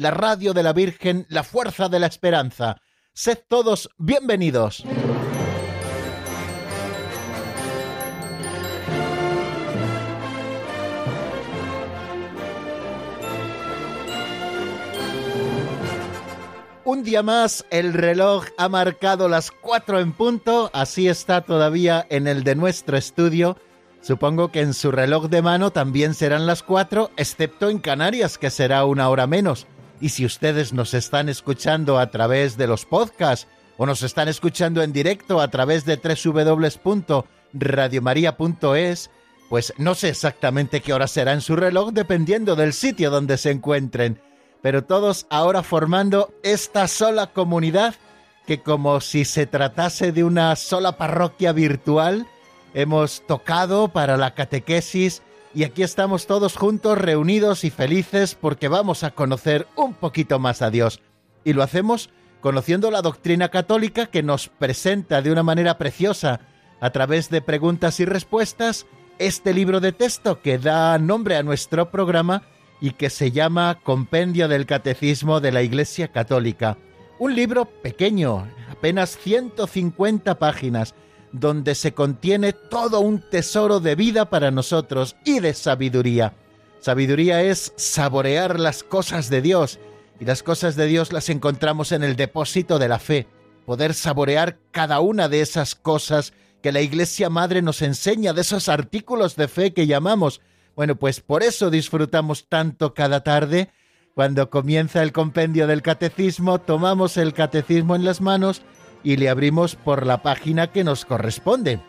la radio de la Virgen, la fuerza de la esperanza. Sed todos bienvenidos. Un día más el reloj ha marcado las cuatro en punto, así está todavía en el de nuestro estudio. Supongo que en su reloj de mano también serán las cuatro, excepto en Canarias, que será una hora menos. Y si ustedes nos están escuchando a través de los podcasts o nos están escuchando en directo a través de www.radiomaria.es, pues no sé exactamente qué hora será en su reloj dependiendo del sitio donde se encuentren. Pero todos ahora formando esta sola comunidad que como si se tratase de una sola parroquia virtual, hemos tocado para la catequesis y aquí estamos todos juntos reunidos y felices porque vamos a conocer un poquito más a Dios. Y lo hacemos conociendo la doctrina católica que nos presenta de una manera preciosa a través de preguntas y respuestas este libro de texto que da nombre a nuestro programa y que se llama Compendio del Catecismo de la Iglesia Católica. Un libro pequeño, apenas 150 páginas, donde se contiene todo un tesoro de vida para nosotros y de sabiduría. Sabiduría es saborear las cosas de Dios, y las cosas de Dios las encontramos en el depósito de la fe, poder saborear cada una de esas cosas que la Iglesia Madre nos enseña, de esos artículos de fe que llamamos bueno, pues por eso disfrutamos tanto cada tarde. Cuando comienza el compendio del catecismo, tomamos el catecismo en las manos y le abrimos por la página que nos corresponde.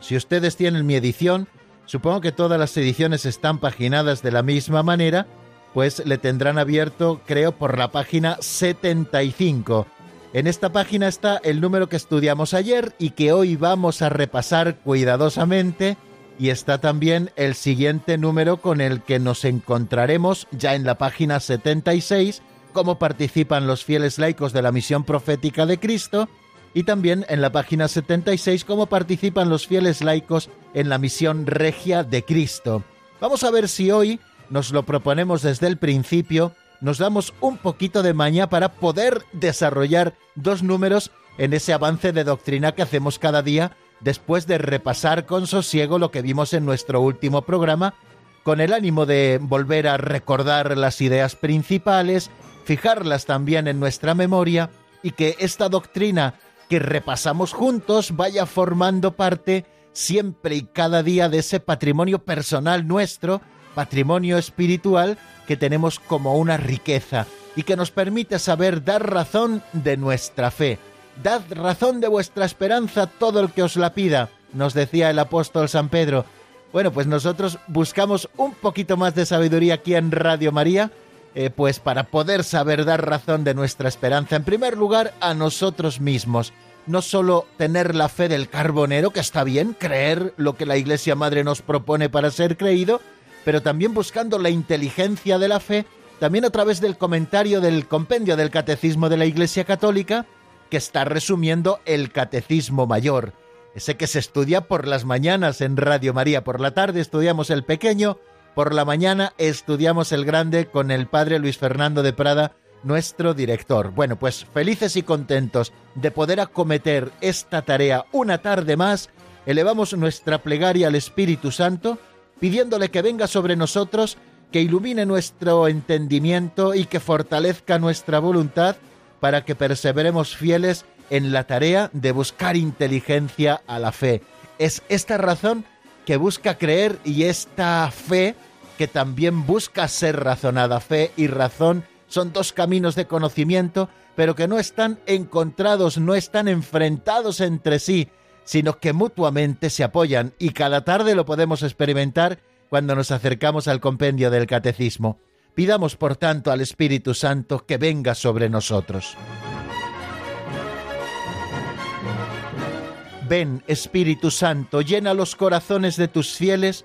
Si ustedes tienen mi edición, supongo que todas las ediciones están paginadas de la misma manera, pues le tendrán abierto, creo, por la página 75. En esta página está el número que estudiamos ayer y que hoy vamos a repasar cuidadosamente y está también el siguiente número con el que nos encontraremos ya en la página 76, cómo participan los fieles laicos de la misión profética de Cristo, y también en la página 76 cómo participan los fieles laicos en la misión regia de Cristo. Vamos a ver si hoy nos lo proponemos desde el principio, nos damos un poquito de maña para poder desarrollar dos números en ese avance de doctrina que hacemos cada día después de repasar con sosiego lo que vimos en nuestro último programa, con el ánimo de volver a recordar las ideas principales, fijarlas también en nuestra memoria y que esta doctrina que repasamos juntos vaya formando parte siempre y cada día de ese patrimonio personal nuestro, patrimonio espiritual que tenemos como una riqueza y que nos permite saber dar razón de nuestra fe Dad razón de vuestra esperanza todo el que os la pida, nos decía el apóstol San Pedro. Bueno, pues nosotros buscamos un poquito más de sabiduría aquí en Radio María, eh, pues para poder saber dar razón de nuestra esperanza, en primer lugar, a nosotros mismos. No solo tener la fe del carbonero, que está bien, creer lo que la Iglesia Madre nos propone para ser creído, pero también buscando la inteligencia de la fe, también a través del comentario del compendio del Catecismo de la Iglesia Católica, que está resumiendo el Catecismo Mayor, ese que se estudia por las mañanas en Radio María. Por la tarde estudiamos el pequeño, por la mañana estudiamos el grande con el Padre Luis Fernando de Prada, nuestro director. Bueno, pues felices y contentos de poder acometer esta tarea una tarde más, elevamos nuestra plegaria al Espíritu Santo, pidiéndole que venga sobre nosotros, que ilumine nuestro entendimiento y que fortalezca nuestra voluntad, para que perseveremos fieles en la tarea de buscar inteligencia a la fe. Es esta razón que busca creer y esta fe que también busca ser razonada. Fe y razón son dos caminos de conocimiento, pero que no están encontrados, no están enfrentados entre sí, sino que mutuamente se apoyan y cada tarde lo podemos experimentar cuando nos acercamos al compendio del catecismo. Pidamos por tanto al Espíritu Santo que venga sobre nosotros. Ven, Espíritu Santo, llena los corazones de tus fieles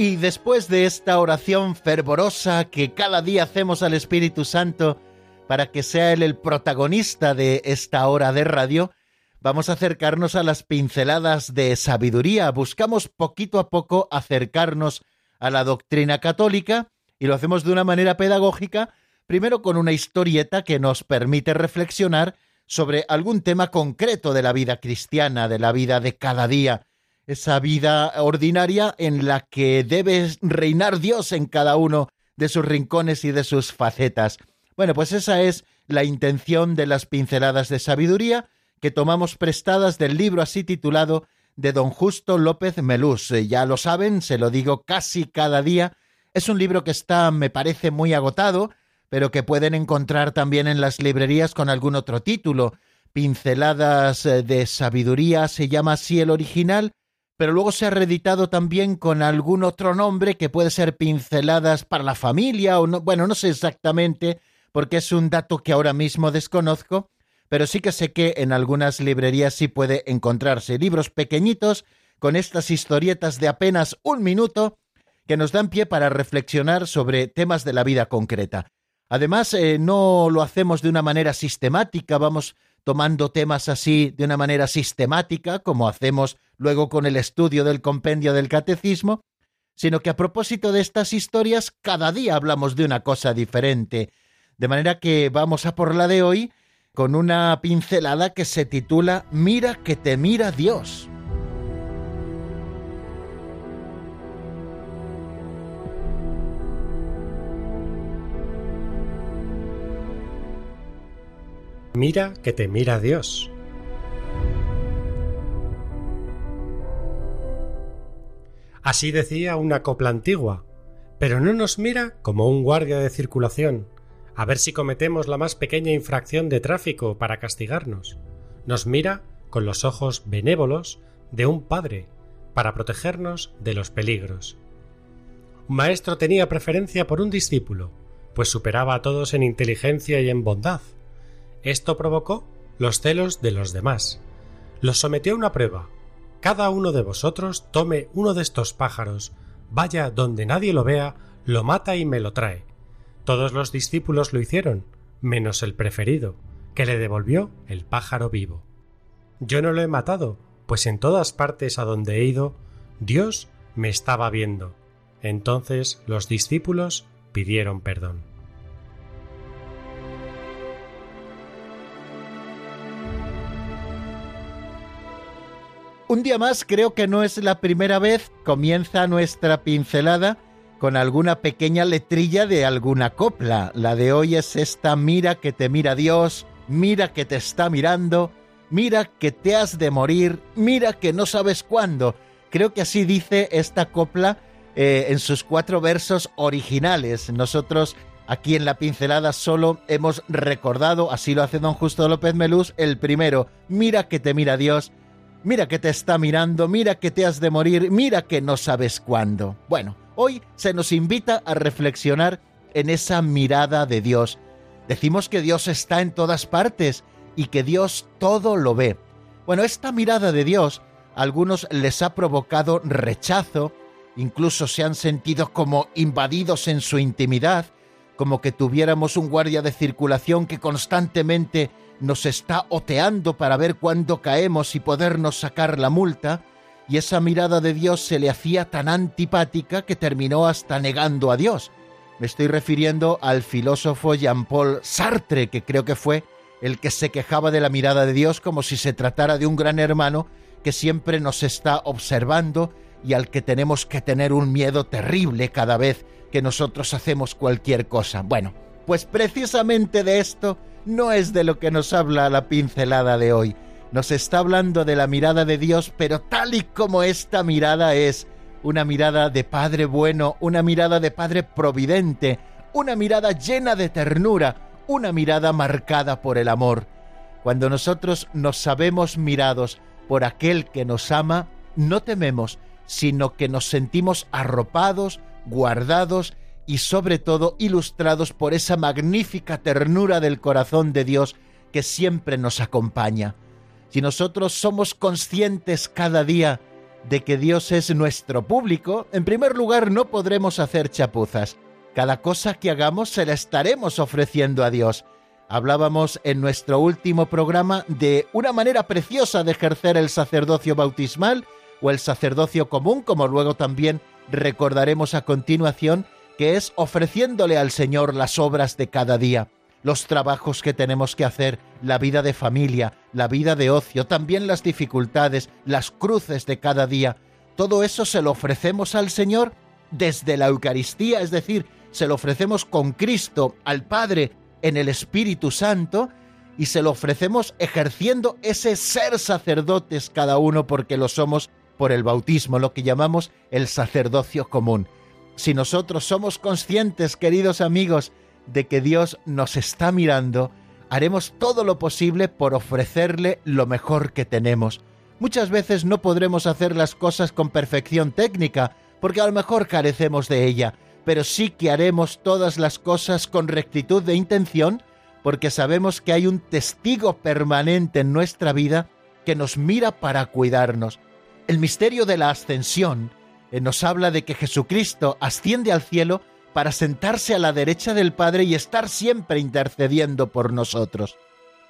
Y después de esta oración fervorosa que cada día hacemos al Espíritu Santo para que sea Él el protagonista de esta hora de radio, vamos a acercarnos a las pinceladas de sabiduría. Buscamos poquito a poco acercarnos a la doctrina católica y lo hacemos de una manera pedagógica, primero con una historieta que nos permite reflexionar sobre algún tema concreto de la vida cristiana, de la vida de cada día esa vida ordinaria en la que debe reinar Dios en cada uno de sus rincones y de sus facetas. Bueno, pues esa es la intención de las pinceladas de sabiduría que tomamos prestadas del libro así titulado de don Justo López Melús. Eh, ya lo saben, se lo digo casi cada día. Es un libro que está, me parece, muy agotado, pero que pueden encontrar también en las librerías con algún otro título. Pinceladas eh, de sabiduría se llama así el original pero luego se ha reeditado también con algún otro nombre que puede ser pinceladas para la familia o no, bueno, no sé exactamente porque es un dato que ahora mismo desconozco, pero sí que sé que en algunas librerías sí puede encontrarse libros pequeñitos con estas historietas de apenas un minuto que nos dan pie para reflexionar sobre temas de la vida concreta. Además, eh, no lo hacemos de una manera sistemática, vamos tomando temas así de una manera sistemática, como hacemos luego con el estudio del compendio del catecismo, sino que a propósito de estas historias, cada día hablamos de una cosa diferente. De manera que vamos a por la de hoy con una pincelada que se titula Mira que te mira Dios. Mira que te mira Dios. Así decía una copla antigua, pero no nos mira como un guardia de circulación, a ver si cometemos la más pequeña infracción de tráfico para castigarnos. Nos mira con los ojos benévolos de un padre, para protegernos de los peligros. Un maestro tenía preferencia por un discípulo, pues superaba a todos en inteligencia y en bondad, esto provocó los celos de los demás. Los sometió a una prueba. Cada uno de vosotros tome uno de estos pájaros, vaya donde nadie lo vea, lo mata y me lo trae. Todos los discípulos lo hicieron, menos el preferido, que le devolvió el pájaro vivo. Yo no lo he matado, pues en todas partes a donde he ido, Dios me estaba viendo. Entonces los discípulos pidieron perdón. Un día más, creo que no es la primera vez, comienza nuestra pincelada con alguna pequeña letrilla de alguna copla. La de hoy es esta, mira que te mira Dios, mira que te está mirando, mira que te has de morir, mira que no sabes cuándo. Creo que así dice esta copla eh, en sus cuatro versos originales. Nosotros aquí en la pincelada solo hemos recordado, así lo hace don Justo López Melús, el primero, mira que te mira Dios, Mira que te está mirando, mira que te has de morir, mira que no sabes cuándo. Bueno, hoy se nos invita a reflexionar en esa mirada de Dios. Decimos que Dios está en todas partes y que Dios todo lo ve. Bueno, esta mirada de Dios a algunos les ha provocado rechazo, incluso se han sentido como invadidos en su intimidad, como que tuviéramos un guardia de circulación que constantemente nos está oteando para ver cuándo caemos y podernos sacar la multa, y esa mirada de Dios se le hacía tan antipática que terminó hasta negando a Dios. Me estoy refiriendo al filósofo Jean-Paul Sartre, que creo que fue el que se quejaba de la mirada de Dios como si se tratara de un gran hermano que siempre nos está observando y al que tenemos que tener un miedo terrible cada vez que nosotros hacemos cualquier cosa. Bueno, pues precisamente de esto no es de lo que nos habla la pincelada de hoy. Nos está hablando de la mirada de Dios, pero tal y como esta mirada es, una mirada de Padre bueno, una mirada de Padre providente, una mirada llena de ternura, una mirada marcada por el amor. Cuando nosotros nos sabemos mirados por aquel que nos ama, no tememos, sino que nos sentimos arropados, guardados y sobre todo ilustrados por esa magnífica ternura del corazón de Dios que siempre nos acompaña. Si nosotros somos conscientes cada día de que Dios es nuestro público, en primer lugar no podremos hacer chapuzas. Cada cosa que hagamos se la estaremos ofreciendo a Dios. Hablábamos en nuestro último programa de una manera preciosa de ejercer el sacerdocio bautismal o el sacerdocio común, como luego también recordaremos a continuación, que es ofreciéndole al Señor las obras de cada día, los trabajos que tenemos que hacer, la vida de familia, la vida de ocio, también las dificultades, las cruces de cada día. Todo eso se lo ofrecemos al Señor desde la Eucaristía, es decir, se lo ofrecemos con Cristo al Padre en el Espíritu Santo y se lo ofrecemos ejerciendo ese ser sacerdotes cada uno porque lo somos por el bautismo, lo que llamamos el sacerdocio común. Si nosotros somos conscientes, queridos amigos, de que Dios nos está mirando, haremos todo lo posible por ofrecerle lo mejor que tenemos. Muchas veces no podremos hacer las cosas con perfección técnica, porque a lo mejor carecemos de ella, pero sí que haremos todas las cosas con rectitud de intención, porque sabemos que hay un testigo permanente en nuestra vida que nos mira para cuidarnos. El misterio de la ascensión nos habla de que Jesucristo asciende al cielo para sentarse a la derecha del Padre y estar siempre intercediendo por nosotros.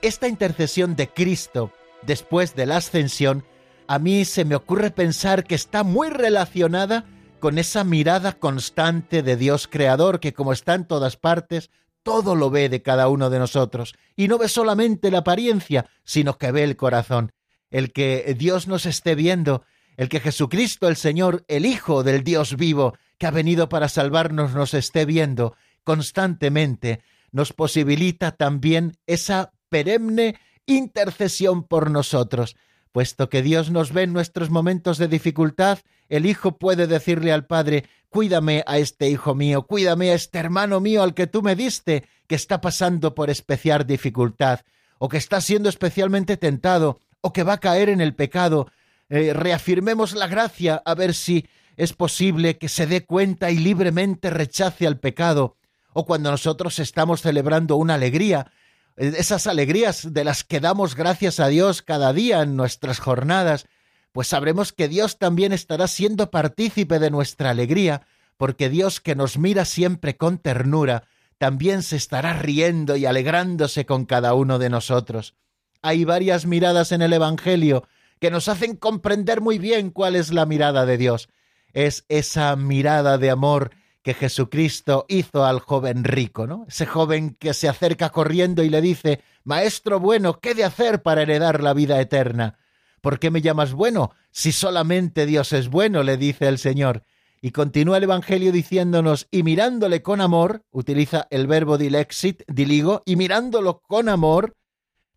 Esta intercesión de Cristo después de la ascensión, a mí se me ocurre pensar que está muy relacionada con esa mirada constante de Dios Creador que como está en todas partes, todo lo ve de cada uno de nosotros, y no ve solamente la apariencia, sino que ve el corazón. El que Dios nos esté viendo, el que Jesucristo el Señor, el Hijo del Dios vivo, que ha venido para salvarnos, nos esté viendo constantemente, nos posibilita también esa perenne intercesión por nosotros. Puesto que Dios nos ve en nuestros momentos de dificultad, el Hijo puede decirle al Padre, cuídame a este hijo mío, cuídame a este hermano mío al que tú me diste, que está pasando por especial dificultad, o que está siendo especialmente tentado, o que va a caer en el pecado. Eh, reafirmemos la gracia a ver si es posible que se dé cuenta y libremente rechace al pecado, o cuando nosotros estamos celebrando una alegría, esas alegrías de las que damos gracias a Dios cada día en nuestras jornadas, pues sabremos que Dios también estará siendo partícipe de nuestra alegría, porque Dios que nos mira siempre con ternura, también se estará riendo y alegrándose con cada uno de nosotros. Hay varias miradas en el Evangelio que nos hacen comprender muy bien cuál es la mirada de Dios. Es esa mirada de amor que Jesucristo hizo al joven rico, ¿no? Ese joven que se acerca corriendo y le dice, Maestro bueno, ¿qué de hacer para heredar la vida eterna? ¿Por qué me llamas bueno? Si solamente Dios es bueno, le dice el Señor. Y continúa el Evangelio diciéndonos, y mirándole con amor, utiliza el verbo dilexit, diligo, y mirándolo con amor,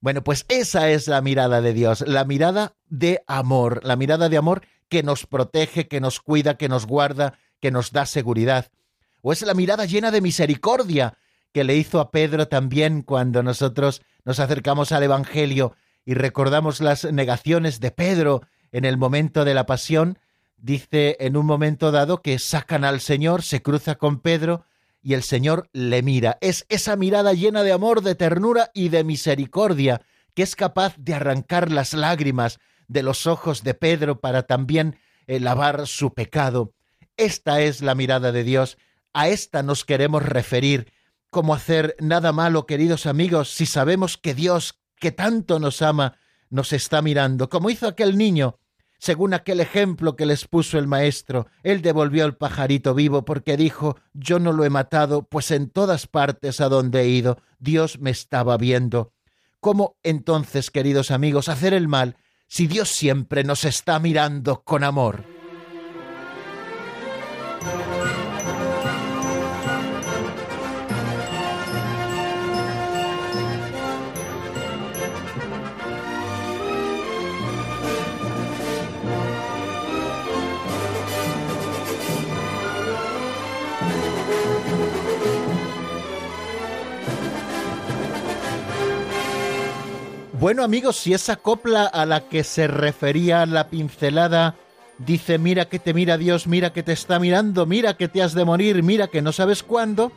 bueno, pues esa es la mirada de Dios, la mirada de amor, la mirada de amor que nos protege, que nos cuida, que nos guarda, que nos da seguridad. O es la mirada llena de misericordia que le hizo a Pedro también cuando nosotros nos acercamos al Evangelio y recordamos las negaciones de Pedro en el momento de la pasión. Dice en un momento dado que sacan al Señor, se cruza con Pedro y el Señor le mira. Es esa mirada llena de amor, de ternura y de misericordia que es capaz de arrancar las lágrimas de los ojos de Pedro para también eh, lavar su pecado. Esta es la mirada de Dios, a esta nos queremos referir. ¿Cómo hacer nada malo, queridos amigos, si sabemos que Dios, que tanto nos ama, nos está mirando? Como hizo aquel niño. Según aquel ejemplo que les puso el maestro. Él devolvió el pajarito vivo porque dijo Yo no lo he matado, pues en todas partes a donde he ido, Dios me estaba viendo. ¿Cómo entonces, queridos amigos, hacer el mal si Dios siempre nos está mirando con amor? Bueno amigos, si esa copla a la que se refería la pincelada dice mira que te mira Dios, mira que te está mirando, mira que te has de morir, mira que no sabes cuándo,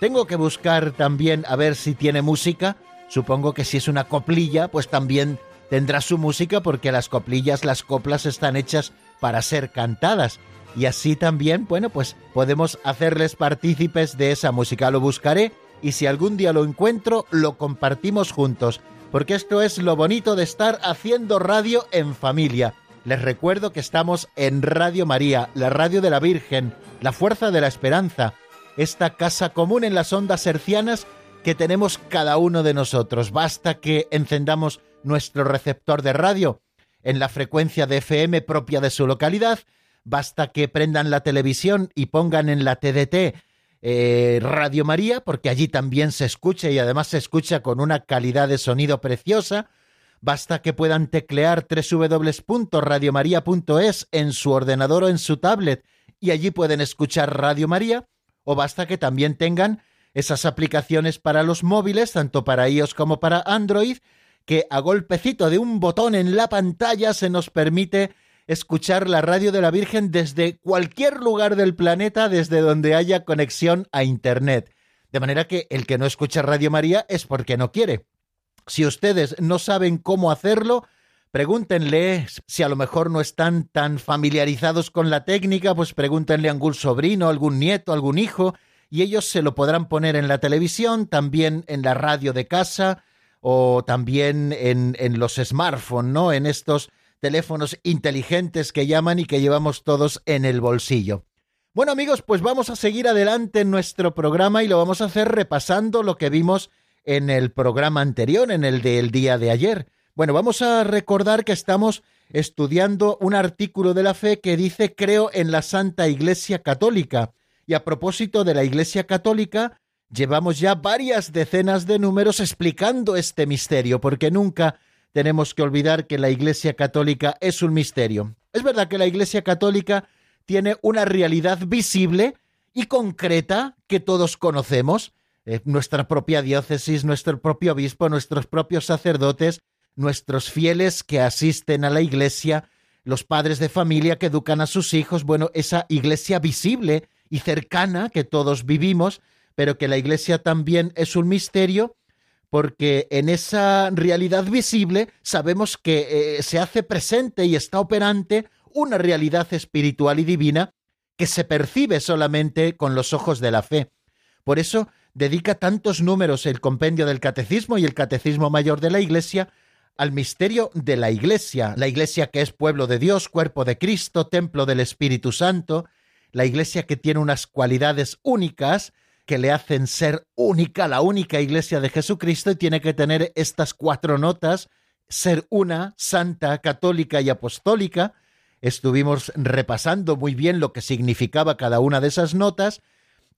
tengo que buscar también a ver si tiene música. Supongo que si es una coplilla, pues también tendrá su música porque las coplillas, las coplas están hechas para ser cantadas. Y así también, bueno, pues podemos hacerles partícipes de esa música. Lo buscaré y si algún día lo encuentro, lo compartimos juntos porque esto es lo bonito de estar haciendo radio en familia. Les recuerdo que estamos en Radio María, la radio de la Virgen, la fuerza de la esperanza, esta casa común en las ondas hercianas que tenemos cada uno de nosotros. Basta que encendamos nuestro receptor de radio en la frecuencia de FM propia de su localidad, basta que prendan la televisión y pongan en la TDT eh, Radio María, porque allí también se escucha y además se escucha con una calidad de sonido preciosa. Basta que puedan teclear www.radiomaria.es en su ordenador o en su tablet y allí pueden escuchar Radio María, o basta que también tengan esas aplicaciones para los móviles, tanto para iOS como para Android, que a golpecito de un botón en la pantalla se nos permite escuchar la radio de la Virgen desde cualquier lugar del planeta, desde donde haya conexión a Internet. De manera que el que no escucha Radio María es porque no quiere. Si ustedes no saben cómo hacerlo, pregúntenle si a lo mejor no están tan familiarizados con la técnica, pues pregúntenle a algún sobrino, algún nieto, algún hijo, y ellos se lo podrán poner en la televisión, también en la radio de casa o también en, en los smartphones, ¿no? En estos teléfonos inteligentes que llaman y que llevamos todos en el bolsillo. Bueno amigos, pues vamos a seguir adelante en nuestro programa y lo vamos a hacer repasando lo que vimos en el programa anterior, en el del día de ayer. Bueno, vamos a recordar que estamos estudiando un artículo de la fe que dice creo en la Santa Iglesia Católica. Y a propósito de la Iglesia Católica, llevamos ya varias decenas de números explicando este misterio, porque nunca tenemos que olvidar que la Iglesia Católica es un misterio. Es verdad que la Iglesia Católica tiene una realidad visible y concreta que todos conocemos, eh, nuestra propia diócesis, nuestro propio obispo, nuestros propios sacerdotes, nuestros fieles que asisten a la Iglesia, los padres de familia que educan a sus hijos, bueno, esa Iglesia visible y cercana que todos vivimos, pero que la Iglesia también es un misterio porque en esa realidad visible sabemos que eh, se hace presente y está operante una realidad espiritual y divina que se percibe solamente con los ojos de la fe. Por eso dedica tantos números el compendio del catecismo y el catecismo mayor de la Iglesia al misterio de la Iglesia, la Iglesia que es pueblo de Dios, cuerpo de Cristo, templo del Espíritu Santo, la Iglesia que tiene unas cualidades únicas, que le hacen ser única, la única iglesia de Jesucristo, y tiene que tener estas cuatro notas, ser una, santa, católica y apostólica. Estuvimos repasando muy bien lo que significaba cada una de esas notas,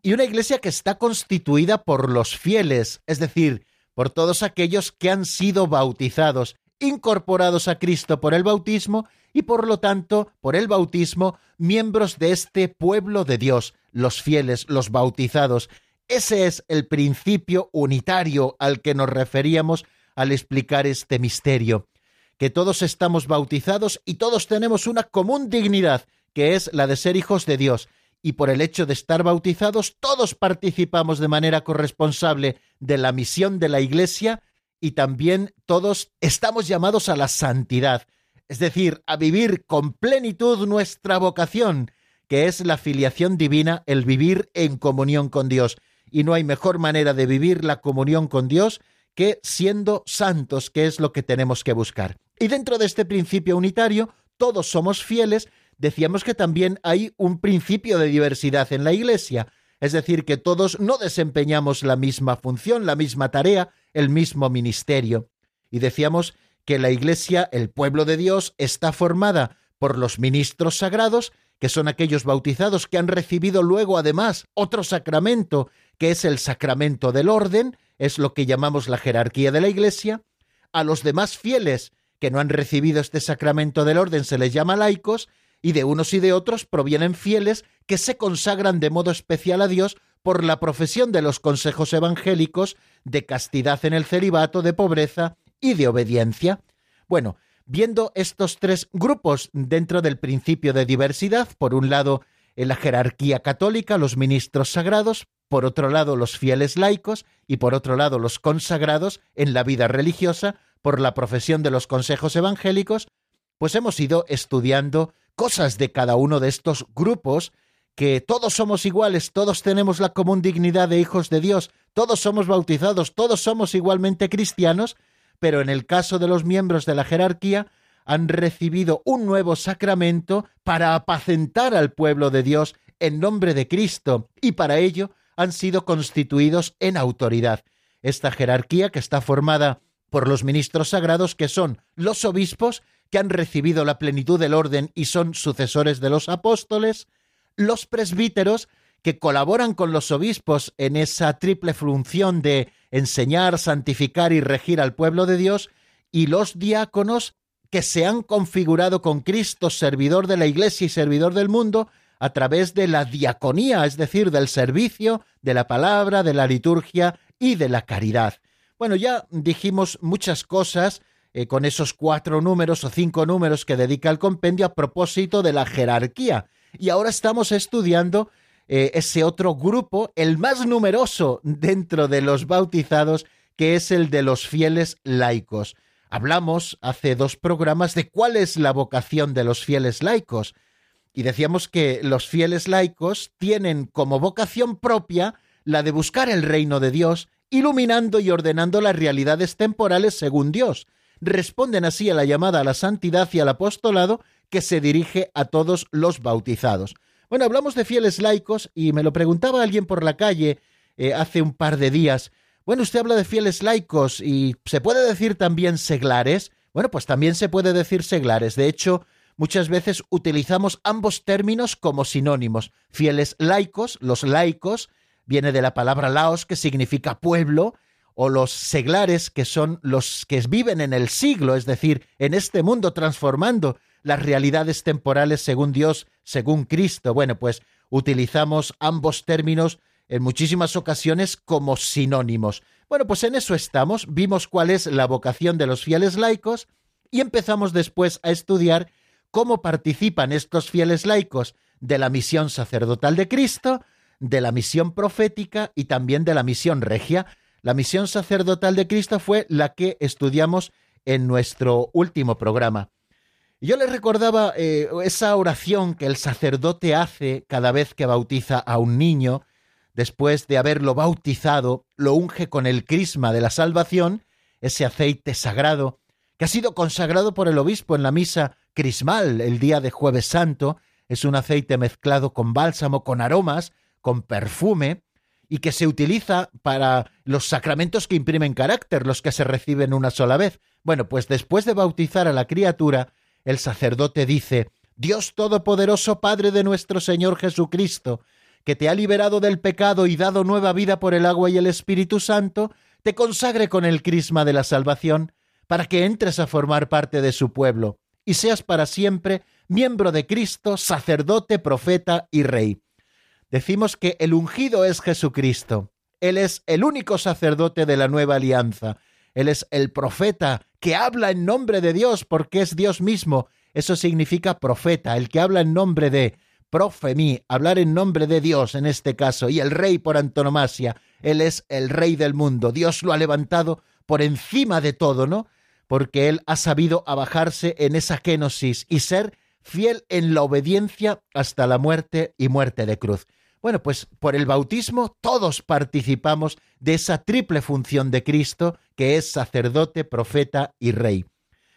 y una iglesia que está constituida por los fieles, es decir, por todos aquellos que han sido bautizados, incorporados a Cristo por el bautismo y por lo tanto, por el bautismo, miembros de este pueblo de Dios, los fieles, los bautizados. Ese es el principio unitario al que nos referíamos al explicar este misterio, que todos estamos bautizados y todos tenemos una común dignidad, que es la de ser hijos de Dios, y por el hecho de estar bautizados todos participamos de manera corresponsable de la misión de la Iglesia y también todos estamos llamados a la santidad, es decir, a vivir con plenitud nuestra vocación, que es la filiación divina, el vivir en comunión con Dios. Y no hay mejor manera de vivir la comunión con Dios que siendo santos, que es lo que tenemos que buscar. Y dentro de este principio unitario, todos somos fieles, decíamos que también hay un principio de diversidad en la Iglesia, es decir, que todos no desempeñamos la misma función, la misma tarea, el mismo ministerio. Y decíamos que la Iglesia, el pueblo de Dios, está formada por los ministros sagrados, que son aquellos bautizados que han recibido luego además otro sacramento, que es el sacramento del orden, es lo que llamamos la jerarquía de la Iglesia, a los demás fieles que no han recibido este sacramento del orden se les llama laicos, y de unos y de otros provienen fieles que se consagran de modo especial a Dios por la profesión de los consejos evangélicos de castidad en el celibato, de pobreza y de obediencia. Bueno, viendo estos tres grupos dentro del principio de diversidad, por un lado en la jerarquía católica, los ministros sagrados, por otro lado los fieles laicos y por otro lado los consagrados en la vida religiosa por la profesión de los consejos evangélicos, pues hemos ido estudiando cosas de cada uno de estos grupos, que todos somos iguales, todos tenemos la común dignidad de hijos de Dios, todos somos bautizados, todos somos igualmente cristianos, pero en el caso de los miembros de la jerarquía, han recibido un nuevo sacramento para apacentar al pueblo de Dios en nombre de Cristo, y para ello han sido constituidos en autoridad. Esta jerarquía, que está formada por los ministros sagrados, que son los obispos, que han recibido la plenitud del orden y son sucesores de los apóstoles, los presbíteros, que colaboran con los obispos en esa triple función de enseñar, santificar y regir al pueblo de Dios, y los diáconos, que se han configurado con Cristo, servidor de la Iglesia y servidor del mundo, a través de la diaconía, es decir, del servicio, de la palabra, de la liturgia y de la caridad. Bueno, ya dijimos muchas cosas eh, con esos cuatro números o cinco números que dedica el compendio a propósito de la jerarquía. Y ahora estamos estudiando eh, ese otro grupo, el más numeroso dentro de los bautizados, que es el de los fieles laicos. Hablamos hace dos programas de cuál es la vocación de los fieles laicos. Y decíamos que los fieles laicos tienen como vocación propia la de buscar el reino de Dios, iluminando y ordenando las realidades temporales según Dios, responden así a la llamada a la santidad y al apostolado que se dirige a todos los bautizados. Bueno, hablamos de fieles laicos y me lo preguntaba alguien por la calle eh, hace un par de días. Bueno, usted habla de fieles laicos y ¿se puede decir también seglares? Bueno, pues también se puede decir seglares. De hecho, muchas veces utilizamos ambos términos como sinónimos. Fieles laicos, los laicos, viene de la palabra laos, que significa pueblo, o los seglares, que son los que viven en el siglo, es decir, en este mundo transformando las realidades temporales según Dios, según Cristo. Bueno, pues utilizamos ambos términos en muchísimas ocasiones como sinónimos. Bueno, pues en eso estamos, vimos cuál es la vocación de los fieles laicos y empezamos después a estudiar cómo participan estos fieles laicos de la misión sacerdotal de Cristo, de la misión profética y también de la misión regia. La misión sacerdotal de Cristo fue la que estudiamos en nuestro último programa. Yo les recordaba eh, esa oración que el sacerdote hace cada vez que bautiza a un niño, después de haberlo bautizado, lo unge con el crisma de la salvación, ese aceite sagrado, que ha sido consagrado por el obispo en la misa crismal el día de jueves santo, es un aceite mezclado con bálsamo, con aromas, con perfume, y que se utiliza para los sacramentos que imprimen carácter, los que se reciben una sola vez. Bueno, pues después de bautizar a la criatura, el sacerdote dice, Dios Todopoderoso, Padre de nuestro Señor Jesucristo, que te ha liberado del pecado y dado nueva vida por el agua y el Espíritu Santo, te consagre con el crisma de la salvación, para que entres a formar parte de su pueblo, y seas para siempre miembro de Cristo, sacerdote, profeta y rey decimos que el ungido es Jesucristo. Él es el único sacerdote de la nueva alianza. Él es el profeta que habla en nombre de Dios porque es Dios mismo. Eso significa profeta, el que habla en nombre de profemí, hablar en nombre de Dios en este caso, y el rey por antonomasia. Él es el rey del mundo. Dios lo ha levantado por encima de todo, ¿no? Porque él ha sabido abajarse en esa kenosis y ser fiel en la obediencia hasta la muerte y muerte de cruz. Bueno, pues por el bautismo todos participamos de esa triple función de Cristo que es sacerdote, profeta y rey.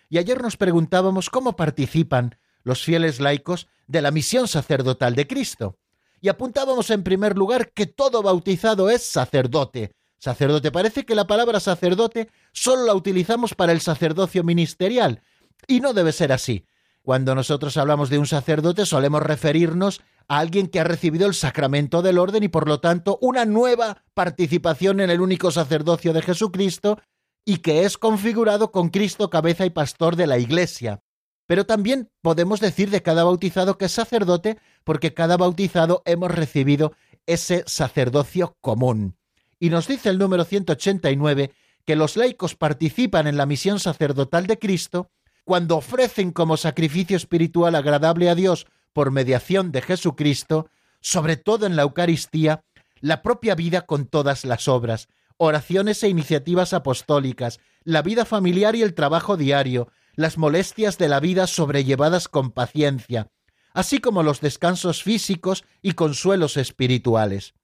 Y ayer nos preguntábamos cómo participan los fieles laicos de la misión sacerdotal de Cristo. Y apuntábamos en primer lugar que todo bautizado es sacerdote. Sacerdote, parece que la palabra sacerdote solo la utilizamos para el sacerdocio ministerial, y no debe ser así. Cuando nosotros hablamos de un sacerdote solemos referirnos a alguien que ha recibido el sacramento del orden y por lo tanto una nueva participación en el único sacerdocio de Jesucristo y que es configurado con Cristo cabeza y pastor de la Iglesia. Pero también podemos decir de cada bautizado que es sacerdote porque cada bautizado hemos recibido ese sacerdocio común. Y nos dice el número 189 que los laicos participan en la misión sacerdotal de Cristo cuando ofrecen como sacrificio espiritual agradable a Dios por mediación de Jesucristo, sobre todo en la Eucaristía, la propia vida con todas las obras, oraciones e iniciativas apostólicas, la vida familiar y el trabajo diario, las molestias de la vida sobrellevadas con paciencia, así como los descansos físicos y consuelos espirituales.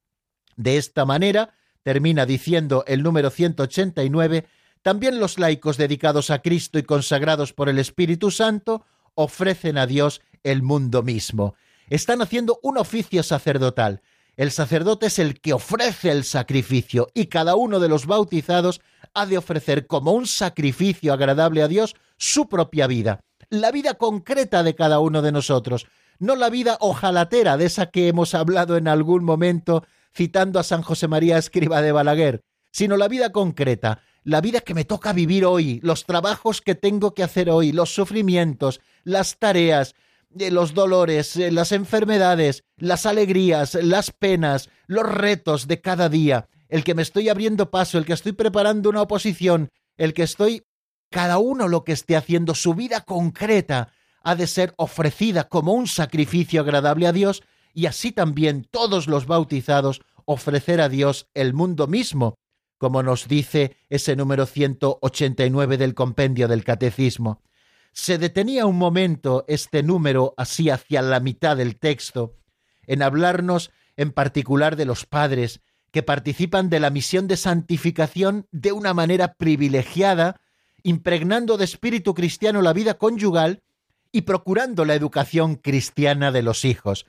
De esta manera, termina diciendo el número 189, también los laicos dedicados a Cristo y consagrados por el Espíritu Santo ofrecen a Dios el mundo mismo. Están haciendo un oficio sacerdotal. El sacerdote es el que ofrece el sacrificio y cada uno de los bautizados ha de ofrecer como un sacrificio agradable a Dios su propia vida, la vida concreta de cada uno de nosotros, no la vida ojalatera de esa que hemos hablado en algún momento citando a San José María Escriba de Balaguer, sino la vida concreta, la vida que me toca vivir hoy, los trabajos que tengo que hacer hoy, los sufrimientos, las tareas, eh, los dolores, eh, las enfermedades, las alegrías, las penas, los retos de cada día, el que me estoy abriendo paso, el que estoy preparando una oposición, el que estoy cada uno lo que esté haciendo, su vida concreta ha de ser ofrecida como un sacrificio agradable a Dios y así también todos los bautizados ofrecer a Dios el mundo mismo, como nos dice ese número 189 del compendio del Catecismo. Se detenía un momento este número así hacia la mitad del texto en hablarnos en particular de los padres que participan de la misión de santificación de una manera privilegiada, impregnando de espíritu cristiano la vida conyugal y procurando la educación cristiana de los hijos.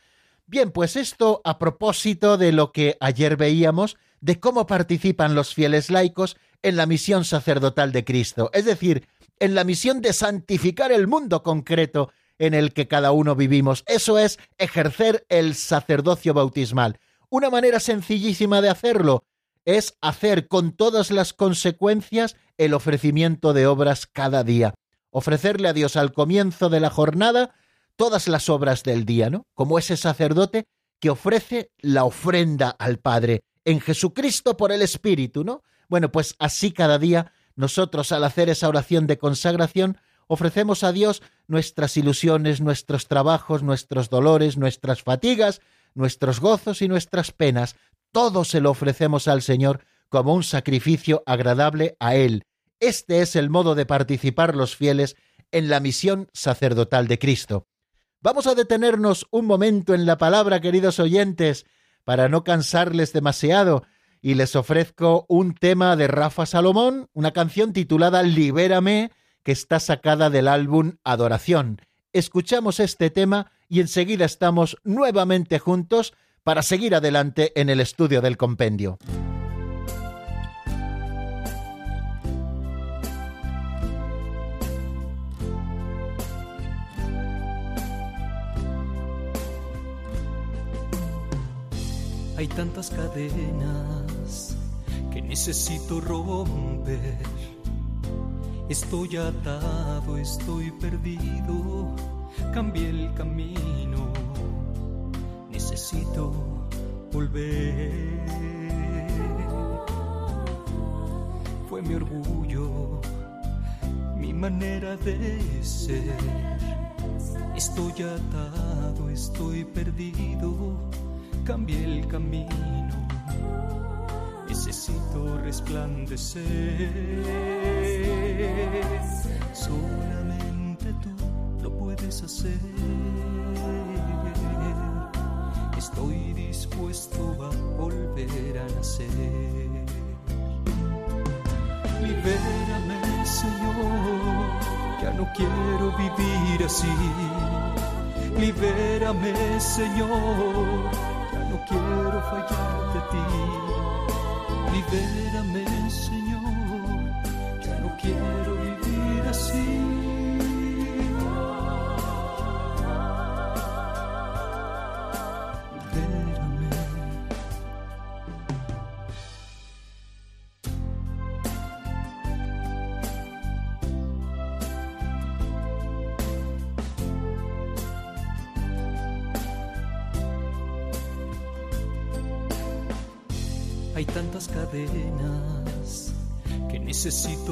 Bien, pues esto a propósito de lo que ayer veíamos de cómo participan los fieles laicos en la misión sacerdotal de Cristo, es decir, en la misión de santificar el mundo concreto en el que cada uno vivimos. Eso es ejercer el sacerdocio bautismal. Una manera sencillísima de hacerlo es hacer con todas las consecuencias el ofrecimiento de obras cada día. Ofrecerle a Dios al comienzo de la jornada todas las obras del día, ¿no? Como ese sacerdote que ofrece la ofrenda al Padre en Jesucristo por el Espíritu, ¿no? Bueno, pues así cada día nosotros al hacer esa oración de consagración ofrecemos a Dios nuestras ilusiones, nuestros trabajos, nuestros dolores, nuestras fatigas, nuestros gozos y nuestras penas. Todo se lo ofrecemos al Señor como un sacrificio agradable a Él. Este es el modo de participar los fieles en la misión sacerdotal de Cristo. Vamos a detenernos un momento en la palabra, queridos oyentes, para no cansarles demasiado, y les ofrezco un tema de Rafa Salomón, una canción titulada Libérame, que está sacada del álbum Adoración. Escuchamos este tema y enseguida estamos nuevamente juntos para seguir adelante en el estudio del compendio. Hay tantas cadenas que necesito romper. Estoy atado, estoy perdido, cambié el camino. Necesito volver. Fue mi orgullo, mi manera de ser. Estoy atado, estoy perdido cambié el camino. Necesito resplandecer. Solamente tú lo puedes hacer. Estoy dispuesto a volver a nacer. Libérame, Señor. Ya no quiero vivir así Libérame, Señor, ti. Libérame, Señor, ya no quiero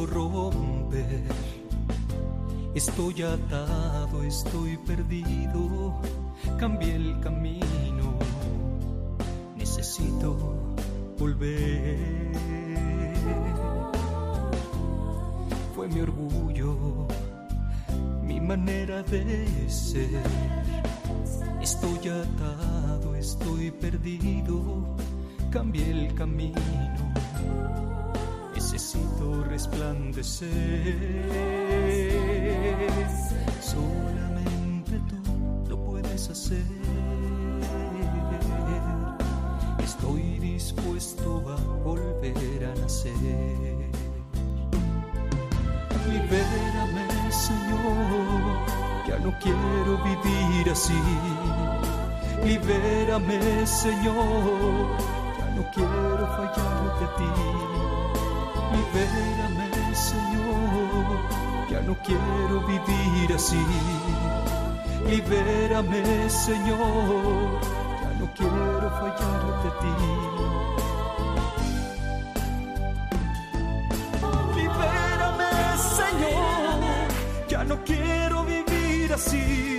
romper. Estoy atado, estoy perdido, cambié el camino. Necesito volver. Fue mi orgullo, mi manera de ser. Estoy atado, estoy perdido cambié el camino. Necesito resplandecer. Solamente tú lo puedes hacer. Estoy dispuesto a volver a nacer. Libérame, Señor. Ya no quiero vivir así. Libérame, Señor no quiero fallarte a ti. Libérame, Señor, ya no quiero vivir así. Libérame, Señor, ya no quiero fallarte a ti. Libérame, Señor, ya no quiero vivir así.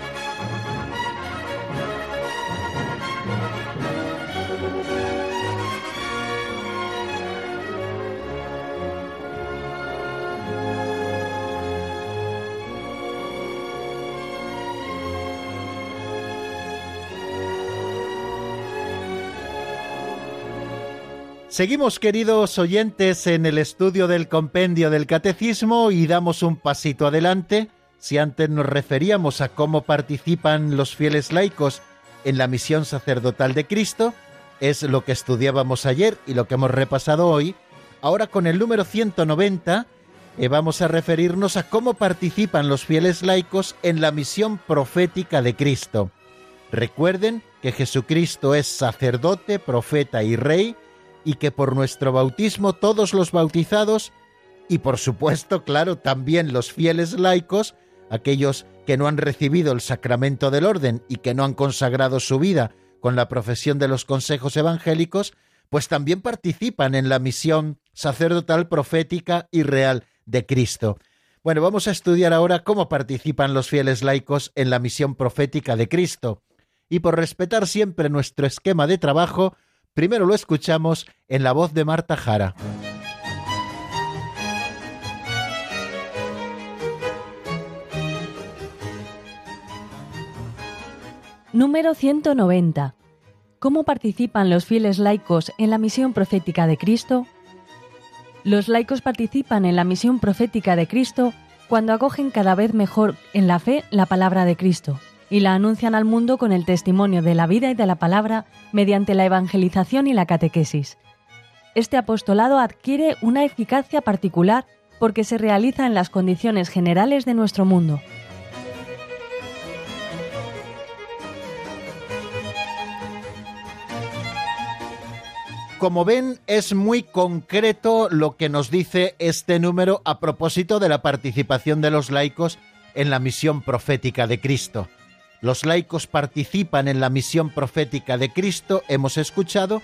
Seguimos, queridos oyentes, en el estudio del compendio del catecismo y damos un pasito adelante. Si antes nos referíamos a cómo participan los fieles laicos en la misión sacerdotal de Cristo, es lo que estudiábamos ayer y lo que hemos repasado hoy. Ahora con el número 190 eh, vamos a referirnos a cómo participan los fieles laicos en la misión profética de Cristo. Recuerden que Jesucristo es sacerdote, profeta y rey, y que por nuestro bautismo todos los bautizados, y por supuesto, claro, también los fieles laicos, aquellos que no han recibido el sacramento del orden y que no han consagrado su vida con la profesión de los consejos evangélicos, pues también participan en la misión sacerdotal, profética y real de Cristo. Bueno, vamos a estudiar ahora cómo participan los fieles laicos en la misión profética de Cristo. Y por respetar siempre nuestro esquema de trabajo, Primero lo escuchamos en la voz de Marta Jara. Número 190. ¿Cómo participan los fieles laicos en la misión profética de Cristo? Los laicos participan en la misión profética de Cristo cuando acogen cada vez mejor en la fe la palabra de Cristo y la anuncian al mundo con el testimonio de la vida y de la palabra mediante la evangelización y la catequesis. Este apostolado adquiere una eficacia particular porque se realiza en las condiciones generales de nuestro mundo. Como ven, es muy concreto lo que nos dice este número a propósito de la participación de los laicos en la misión profética de Cristo. Los laicos participan en la misión profética de Cristo, hemos escuchado,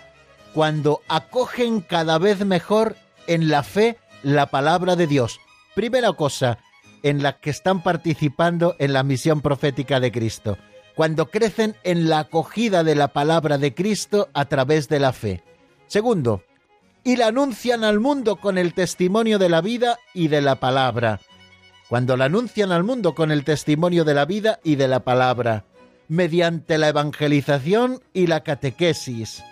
cuando acogen cada vez mejor en la fe la palabra de Dios. Primera cosa en la que están participando en la misión profética de Cristo, cuando crecen en la acogida de la palabra de Cristo a través de la fe. Segundo, y la anuncian al mundo con el testimonio de la vida y de la palabra. Cuando la anuncian al mundo con el testimonio de la vida y de la palabra, mediante la evangelización y la catequesis.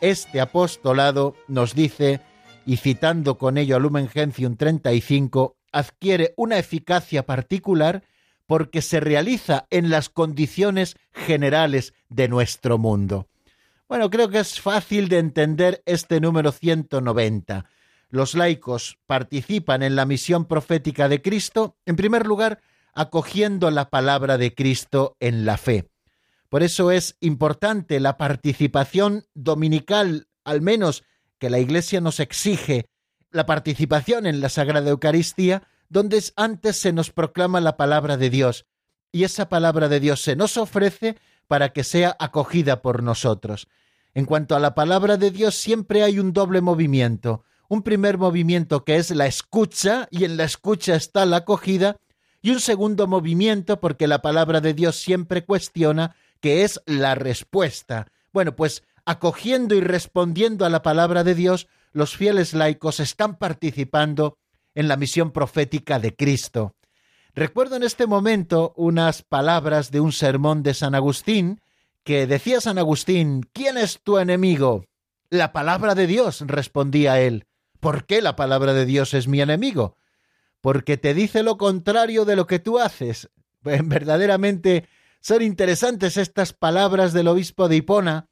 Este apostolado nos dice, y citando con ello a Lumen Gentium 35, adquiere una eficacia particular porque se realiza en las condiciones generales de nuestro mundo. Bueno, creo que es fácil de entender este número 190. Los laicos participan en la misión profética de Cristo, en primer lugar, acogiendo la palabra de Cristo en la fe. Por eso es importante la participación dominical, al menos que la Iglesia nos exige, la participación en la Sagrada Eucaristía, donde antes se nos proclama la palabra de Dios, y esa palabra de Dios se nos ofrece para que sea acogida por nosotros. En cuanto a la palabra de Dios, siempre hay un doble movimiento. Un primer movimiento que es la escucha, y en la escucha está la acogida, y un segundo movimiento, porque la palabra de Dios siempre cuestiona, que es la respuesta. Bueno, pues acogiendo y respondiendo a la palabra de Dios, los fieles laicos están participando en la misión profética de Cristo. Recuerdo en este momento unas palabras de un sermón de San Agustín que decía San Agustín, ¿quién es tu enemigo? La palabra de Dios, respondía él. ¿Por qué la palabra de Dios es mi enemigo? Porque te dice lo contrario de lo que tú haces. verdaderamente son interesantes estas palabras del obispo de Hipona,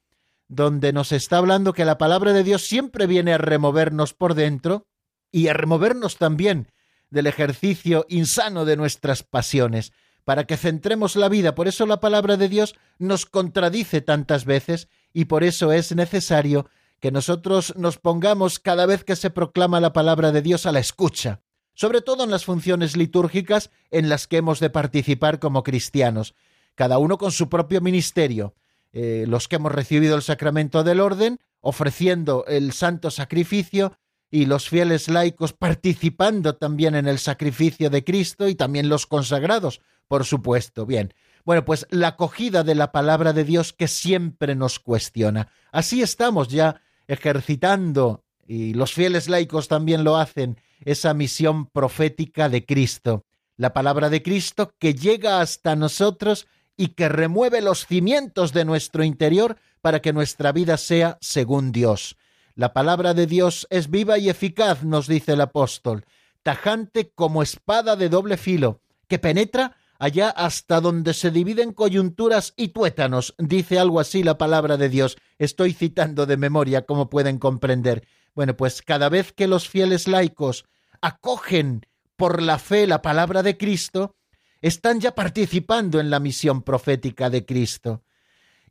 donde nos está hablando que la palabra de Dios siempre viene a removernos por dentro y a removernos también del ejercicio insano de nuestras pasiones, para que centremos la vida. Por eso la palabra de Dios nos contradice tantas veces y por eso es necesario que nosotros nos pongamos cada vez que se proclama la palabra de Dios a la escucha, sobre todo en las funciones litúrgicas en las que hemos de participar como cristianos, cada uno con su propio ministerio. Eh, los que hemos recibido el sacramento del orden, ofreciendo el santo sacrificio, y los fieles laicos participando también en el sacrificio de Cristo y también los consagrados, por supuesto. Bien, bueno, pues la acogida de la palabra de Dios que siempre nos cuestiona. Así estamos ya ejercitando, y los fieles laicos también lo hacen, esa misión profética de Cristo. La palabra de Cristo que llega hasta nosotros y que remueve los cimientos de nuestro interior para que nuestra vida sea según Dios. La palabra de Dios es viva y eficaz, nos dice el apóstol, tajante como espada de doble filo, que penetra allá hasta donde se dividen coyunturas y tuétanos, dice algo así la palabra de Dios. Estoy citando de memoria, como pueden comprender. Bueno, pues cada vez que los fieles laicos acogen por la fe la palabra de Cristo, están ya participando en la misión profética de Cristo.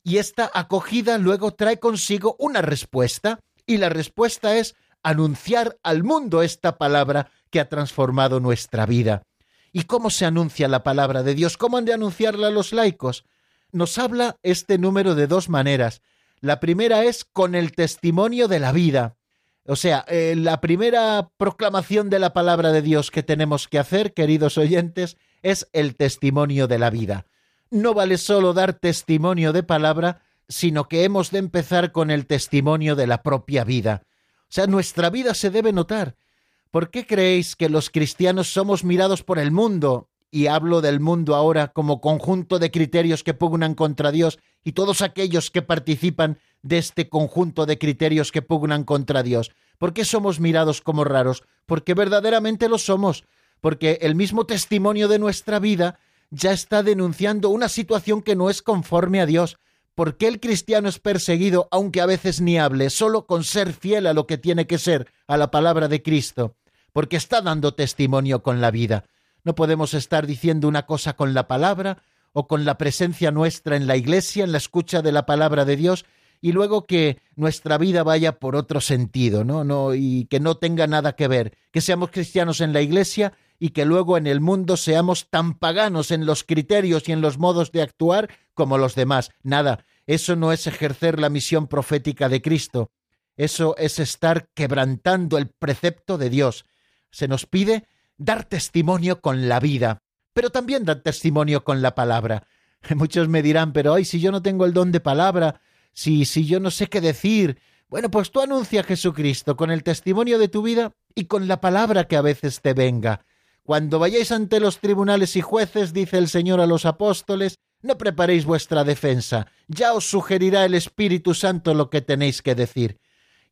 Y esta acogida luego trae consigo una respuesta, y la respuesta es anunciar al mundo esta palabra que ha transformado nuestra vida. ¿Y cómo se anuncia la palabra de Dios? ¿Cómo han de anunciarla los laicos? Nos habla este número de dos maneras. La primera es con el testimonio de la vida. O sea, eh, la primera proclamación de la palabra de Dios que tenemos que hacer, queridos oyentes, es el testimonio de la vida. No vale solo dar testimonio de palabra, sino que hemos de empezar con el testimonio de la propia vida. O sea, nuestra vida se debe notar. ¿Por qué creéis que los cristianos somos mirados por el mundo? Y hablo del mundo ahora como conjunto de criterios que pugnan contra Dios y todos aquellos que participan de este conjunto de criterios que pugnan contra Dios. ¿Por qué somos mirados como raros? Porque verdaderamente lo somos porque el mismo testimonio de nuestra vida ya está denunciando una situación que no es conforme a Dios. ¿Por qué el cristiano es perseguido, aunque a veces ni hable, solo con ser fiel a lo que tiene que ser, a la palabra de Cristo? Porque está dando testimonio con la vida. No podemos estar diciendo una cosa con la palabra o con la presencia nuestra en la iglesia, en la escucha de la palabra de Dios, y luego que nuestra vida vaya por otro sentido, ¿no? no y que no tenga nada que ver, que seamos cristianos en la iglesia y que luego en el mundo seamos tan paganos en los criterios y en los modos de actuar como los demás. Nada, eso no es ejercer la misión profética de Cristo. Eso es estar quebrantando el precepto de Dios. Se nos pide dar testimonio con la vida, pero también dar testimonio con la palabra. Muchos me dirán, pero ay, si yo no tengo el don de palabra, si, si yo no sé qué decir. Bueno, pues tú anuncia a Jesucristo con el testimonio de tu vida y con la palabra que a veces te venga. Cuando vayáis ante los tribunales y jueces, dice el Señor a los apóstoles, no preparéis vuestra defensa, ya os sugerirá el Espíritu Santo lo que tenéis que decir.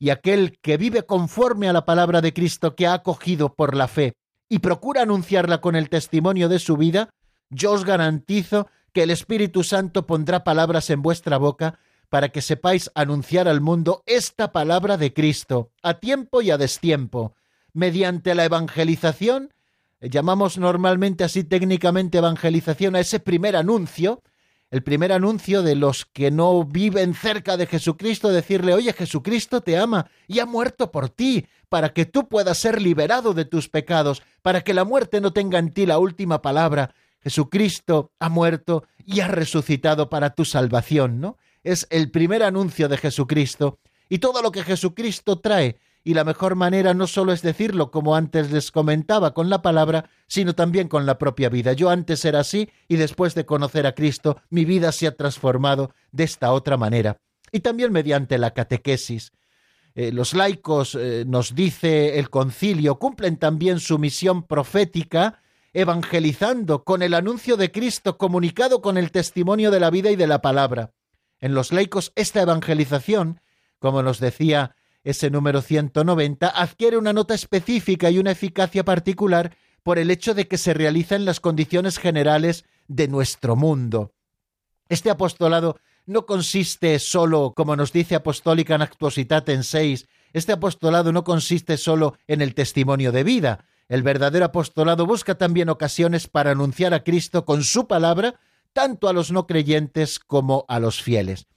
Y aquel que vive conforme a la palabra de Cristo que ha acogido por la fe y procura anunciarla con el testimonio de su vida, yo os garantizo que el Espíritu Santo pondrá palabras en vuestra boca para que sepáis anunciar al mundo esta palabra de Cristo, a tiempo y a destiempo, mediante la evangelización, llamamos normalmente así técnicamente evangelización a ese primer anuncio, el primer anuncio de los que no viven cerca de Jesucristo, decirle, oye, Jesucristo te ama y ha muerto por ti, para que tú puedas ser liberado de tus pecados, para que la muerte no tenga en ti la última palabra. Jesucristo ha muerto y ha resucitado para tu salvación, ¿no? es el primer anuncio de Jesucristo y todo lo que Jesucristo trae. Y la mejor manera no solo es decirlo como antes les comentaba con la palabra, sino también con la propia vida. Yo antes era así y después de conocer a Cristo mi vida se ha transformado de esta otra manera. Y también mediante la catequesis. Eh, los laicos, eh, nos dice el concilio, cumplen también su misión profética evangelizando con el anuncio de Cristo comunicado con el testimonio de la vida y de la palabra. En los laicos esta evangelización, como nos decía ese número 190, adquiere una nota específica y una eficacia particular por el hecho de que se realiza en las condiciones generales de nuestro mundo. Este apostolado no consiste solo, como nos dice Apostólica en en 6, este apostolado no consiste solo en el testimonio de vida. El verdadero apostolado busca también ocasiones para anunciar a Cristo con su palabra tanto a los no creyentes como a los fieles.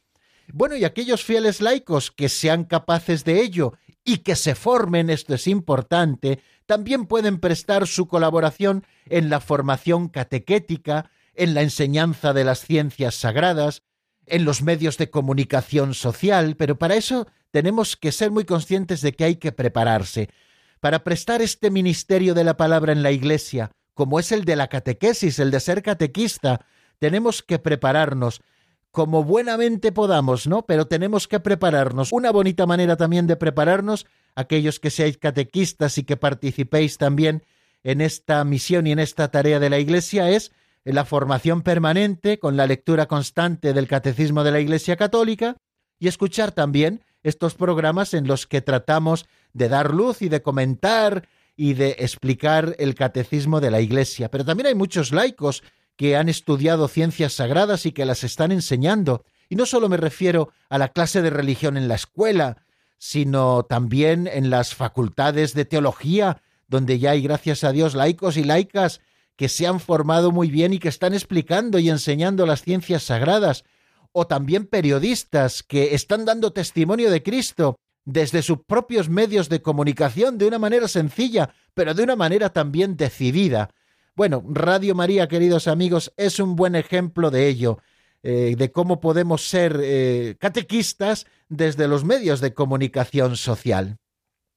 Bueno, y aquellos fieles laicos que sean capaces de ello y que se formen, esto es importante, también pueden prestar su colaboración en la formación catequética, en la enseñanza de las ciencias sagradas, en los medios de comunicación social, pero para eso tenemos que ser muy conscientes de que hay que prepararse. Para prestar este ministerio de la palabra en la Iglesia, como es el de la catequesis, el de ser catequista, tenemos que prepararnos como buenamente podamos, ¿no? Pero tenemos que prepararnos. Una bonita manera también de prepararnos, aquellos que seáis catequistas y que participéis también en esta misión y en esta tarea de la Iglesia, es la formación permanente con la lectura constante del Catecismo de la Iglesia Católica y escuchar también estos programas en los que tratamos de dar luz y de comentar y de explicar el Catecismo de la Iglesia. Pero también hay muchos laicos que han estudiado ciencias sagradas y que las están enseñando. Y no solo me refiero a la clase de religión en la escuela, sino también en las facultades de teología, donde ya hay, gracias a Dios, laicos y laicas que se han formado muy bien y que están explicando y enseñando las ciencias sagradas, o también periodistas que están dando testimonio de Cristo desde sus propios medios de comunicación de una manera sencilla, pero de una manera también decidida. Bueno, Radio María, queridos amigos, es un buen ejemplo de ello, eh, de cómo podemos ser eh, catequistas desde los medios de comunicación social.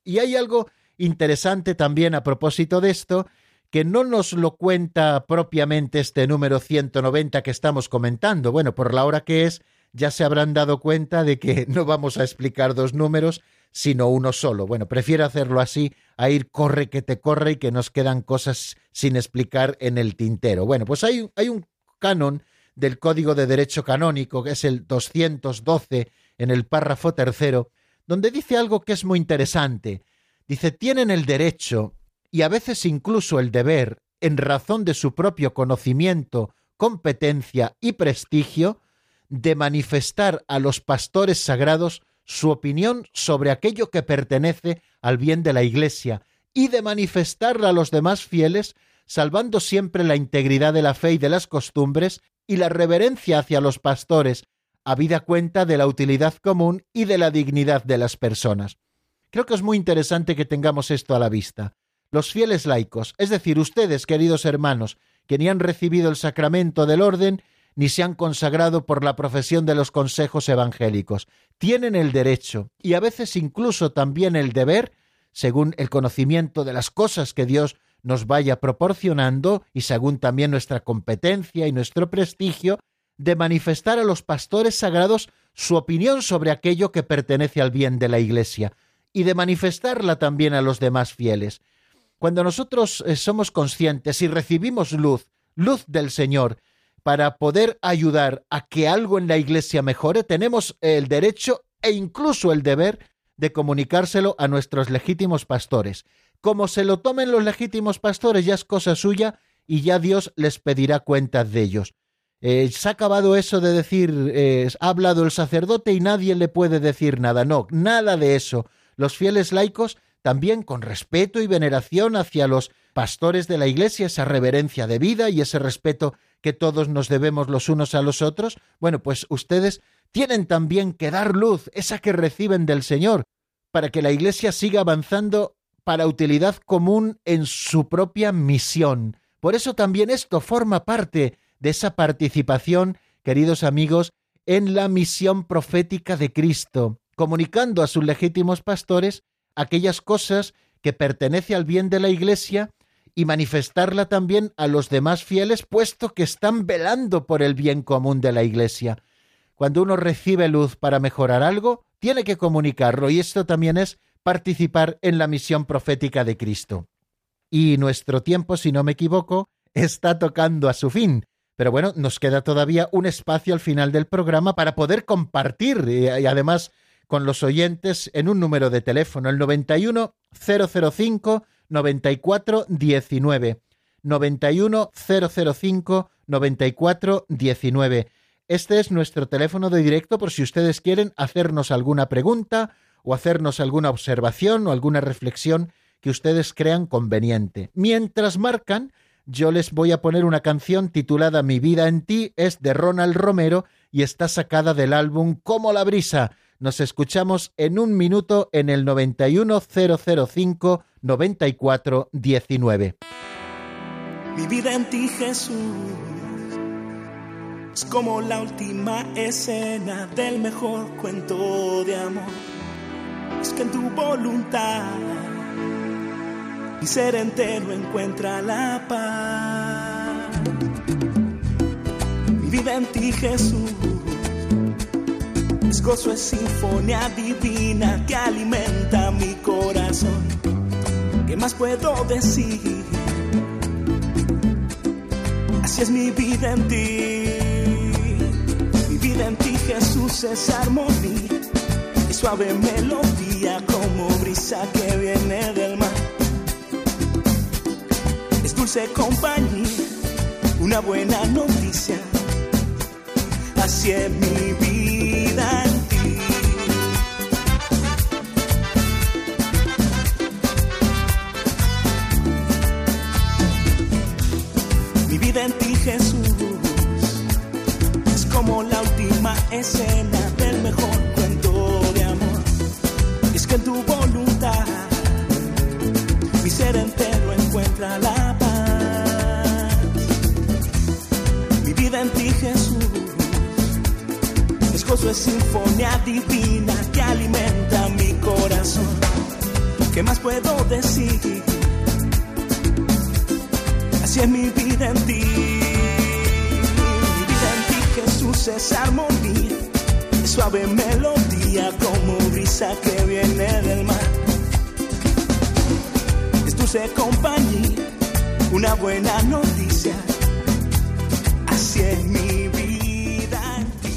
Y hay algo interesante también a propósito de esto, que no nos lo cuenta propiamente este número 190 que estamos comentando. Bueno, por la hora que es, ya se habrán dado cuenta de que no vamos a explicar dos números, sino uno solo. Bueno, prefiero hacerlo así a ir corre que te corre y que nos quedan cosas sin explicar en el tintero. Bueno, pues hay, hay un canon del Código de Derecho Canónico, que es el 212 en el párrafo tercero, donde dice algo que es muy interesante. Dice, tienen el derecho y a veces incluso el deber, en razón de su propio conocimiento, competencia y prestigio, de manifestar a los pastores sagrados su opinión sobre aquello que pertenece al bien de la Iglesia y de manifestarla a los demás fieles, salvando siempre la integridad de la fe y de las costumbres y la reverencia hacia los pastores, habida cuenta de la utilidad común y de la dignidad de las personas. Creo que es muy interesante que tengamos esto a la vista. los fieles laicos, es decir, ustedes, queridos hermanos, que ni han recibido el sacramento del orden, ni se han consagrado por la profesión de los consejos evangélicos. Tienen el derecho y a veces incluso también el deber, según el conocimiento de las cosas que Dios nos vaya proporcionando y según también nuestra competencia y nuestro prestigio, de manifestar a los pastores sagrados su opinión sobre aquello que pertenece al bien de la Iglesia y de manifestarla también a los demás fieles. Cuando nosotros eh, somos conscientes y recibimos luz, luz del Señor, para poder ayudar a que algo en la Iglesia mejore, tenemos el derecho e incluso el deber de comunicárselo a nuestros legítimos pastores. Como se lo tomen los legítimos pastores ya es cosa suya y ya Dios les pedirá cuentas de ellos. Eh, se ha acabado eso de decir, eh, ha hablado el sacerdote y nadie le puede decir nada. No, nada de eso. Los fieles laicos también con respeto y veneración hacia los pastores de la Iglesia, esa reverencia de vida y ese respeto que todos nos debemos los unos a los otros, bueno, pues ustedes tienen también que dar luz, esa que reciben del Señor, para que la Iglesia siga avanzando para utilidad común en su propia misión. Por eso también esto forma parte de esa participación, queridos amigos, en la misión profética de Cristo, comunicando a sus legítimos pastores aquellas cosas que pertenece al bien de la Iglesia y manifestarla también a los demás fieles, puesto que están velando por el bien común de la Iglesia. Cuando uno recibe luz para mejorar algo, tiene que comunicarlo y esto también es participar en la misión profética de Cristo. Y nuestro tiempo, si no me equivoco, está tocando a su fin. Pero bueno, nos queda todavía un espacio al final del programa para poder compartir y, además con los oyentes en un número de teléfono, el 91 005 94 19. 91 005 94 19. Este es nuestro teléfono de directo por si ustedes quieren hacernos alguna pregunta o hacernos alguna observación o alguna reflexión que ustedes crean conveniente. Mientras marcan, yo les voy a poner una canción titulada Mi vida en ti, es de Ronald Romero y está sacada del álbum Como la brisa nos escuchamos en un minuto en el 91005 9419. Mi vida en ti, Jesús, es como la última escena del mejor cuento de amor. Es que en tu voluntad mi ser entero encuentra la paz. Mi vida en ti, Jesús es gozo, es sinfonía divina que alimenta mi corazón. ¿Qué más puedo decir? Así es mi vida en ti. Mi vida en ti, Jesús, es armonía. Es suave melodía como brisa que viene del mar. Es dulce compañía, una buena noticia. Así es mi vida escena del mejor cuento de amor. Es que en tu voluntad mi ser entero encuentra la paz. Mi vida en ti Jesús es gozo, es sinfonía divina que alimenta mi corazón. ¿Qué más puedo decir? Así es mi vida en ti. Jesús, es armonía. Suave melodía como brisa que viene del mar. Es dulce compañía, una buena noticia. Así es mi vida en ti.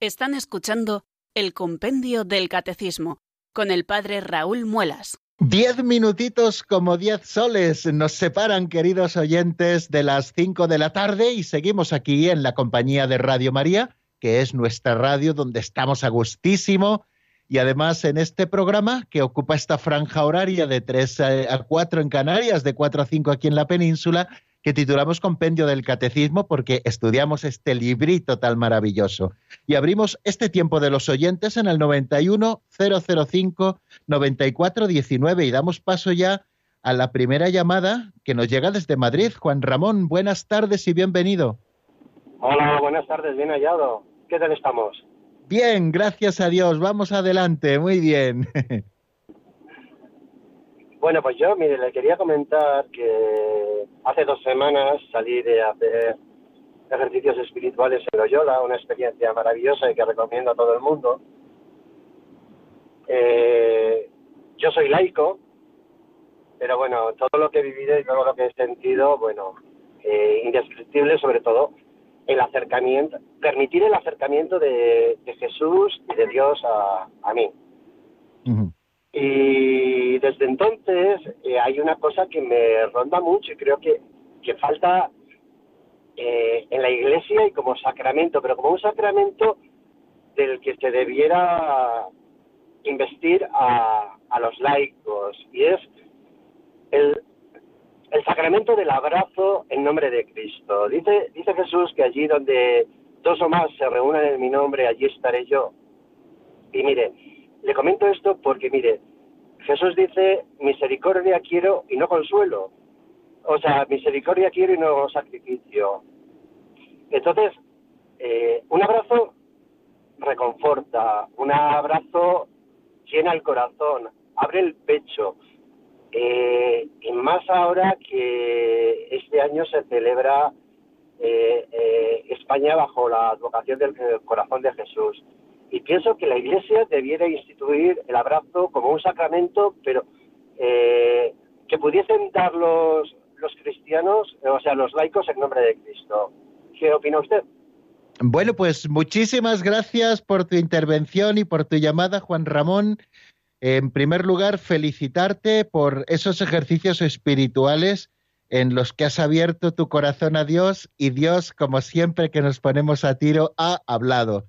Están escuchando el Compendio del Catecismo con el padre Raúl Muelas. Diez minutitos como diez soles nos separan, queridos oyentes, de las cinco de la tarde y seguimos aquí en la compañía de Radio María, que es nuestra radio donde estamos a gustísimo. Y además en este programa que ocupa esta franja horaria de tres a cuatro en Canarias, de cuatro a cinco aquí en la península, que titulamos Compendio del Catecismo porque estudiamos este librito tan maravilloso. Y abrimos este tiempo de los oyentes en el 91 005 94 19 y damos paso ya a la primera llamada que nos llega desde Madrid. Juan Ramón, buenas tardes y bienvenido. Hola, buenas tardes, bien hallado. ¿Qué tal estamos? Bien, gracias a Dios. Vamos adelante, muy bien. Bueno, pues yo, mire, le quería comentar que hace dos semanas salí de hacer ejercicios espirituales en Loyola, una experiencia maravillosa y que recomiendo a todo el mundo. Eh, yo soy laico, pero bueno, todo lo que he vivido y todo lo que he sentido, bueno, eh, indescriptible sobre todo el acercamiento, permitir el acercamiento de, Jesús y de Dios a, mí. Y desde entonces eh, hay una cosa que me ronda mucho y creo que, que falta eh, en la iglesia y como sacramento, pero como un sacramento del que se debiera investir a, a los laicos. Y es el, el sacramento del abrazo en nombre de Cristo. Dice, dice Jesús que allí donde dos o más se reúnan en mi nombre, allí estaré yo. Y mire, le comento esto porque, mire, Jesús dice, misericordia quiero y no consuelo. O sea, misericordia quiero y no sacrificio. Entonces, eh, un abrazo reconforta, un abrazo llena el corazón, abre el pecho, eh, y más ahora que este año se celebra eh, España bajo la advocación del corazón de Jesús. Y pienso que la Iglesia debiera instituir el abrazo como un sacramento, pero que pudiesen dar los, los cristianos, o sea, los laicos en nombre de Cristo. ¿Qué opina usted? Bueno, pues muchísimas gracias por tu intervención y por tu llamada, Juan Ramón. En primer lugar, felicitarte por esos ejercicios espirituales en los que has abierto tu corazón a Dios y Dios, como siempre que nos ponemos a tiro, ha hablado.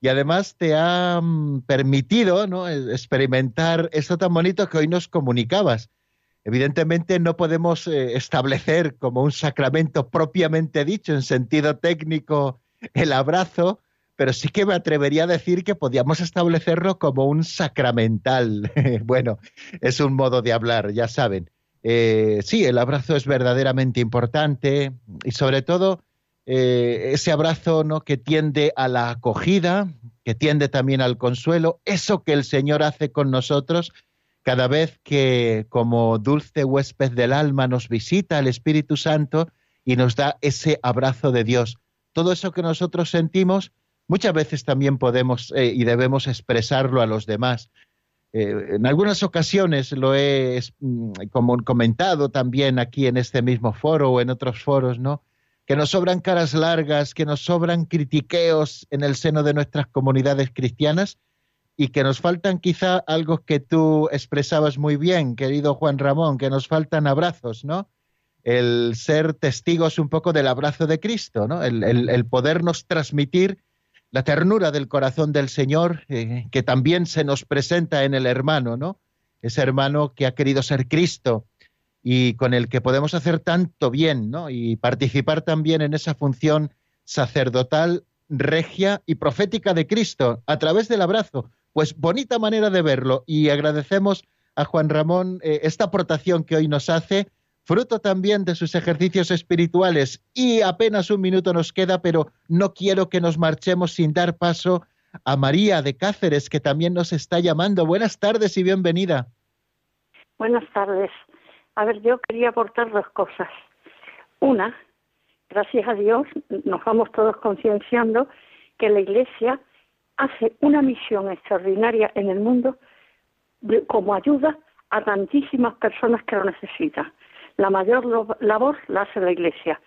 Y además te ha permitido ¿no? experimentar esto tan bonito que hoy nos comunicabas. Evidentemente no podemos eh, establecer como un sacramento propiamente dicho en sentido técnico el abrazo, pero sí que me atrevería a decir que podíamos establecerlo como un sacramental. bueno, es un modo de hablar, ya saben. Eh, sí, el abrazo es verdaderamente importante y sobre todo eh, ese abrazo ¿no? que tiende a la acogida, que tiende también al consuelo, eso que el Señor hace con nosotros cada vez que como dulce huésped del alma nos visita el Espíritu Santo y nos da ese abrazo de Dios. Todo eso que nosotros sentimos muchas veces también podemos eh, y debemos expresarlo a los demás. Eh, en algunas ocasiones lo he mm, como comentado también aquí en este mismo foro o en otros foros, ¿no? Que nos sobran caras largas, que nos sobran critiqueos en el seno de nuestras comunidades cristianas y que nos faltan quizá algo que tú expresabas muy bien, querido Juan Ramón, que nos faltan abrazos, ¿no? El ser testigos un poco del abrazo de Cristo, ¿no? El, podernos transmitir la ternura del corazón del Señor, eh, que también se nos presenta en el hermano, ¿no? Ese hermano que ha querido ser Cristo y con el que podemos hacer tanto bien, ¿no? Y participar también en esa función sacerdotal, regia y profética de Cristo a través del abrazo. Pues bonita manera de verlo y agradecemos a Juan Ramón eh, esta aportación que hoy nos hace fruto también de sus ejercicios espirituales. Y apenas un minuto nos queda, pero no quiero que nos marchemos sin dar paso a María de Cáceres, que también nos está llamando. Buenas tardes y bienvenida. Buenas tardes. A ver, yo quería aportar dos cosas. Una, gracias a Dios, nos vamos todos concienciando que la Iglesia hace una misión extraordinaria en el mundo como ayuda a tantísimas personas que lo necesitan la mayor labor la hace la Iglesia.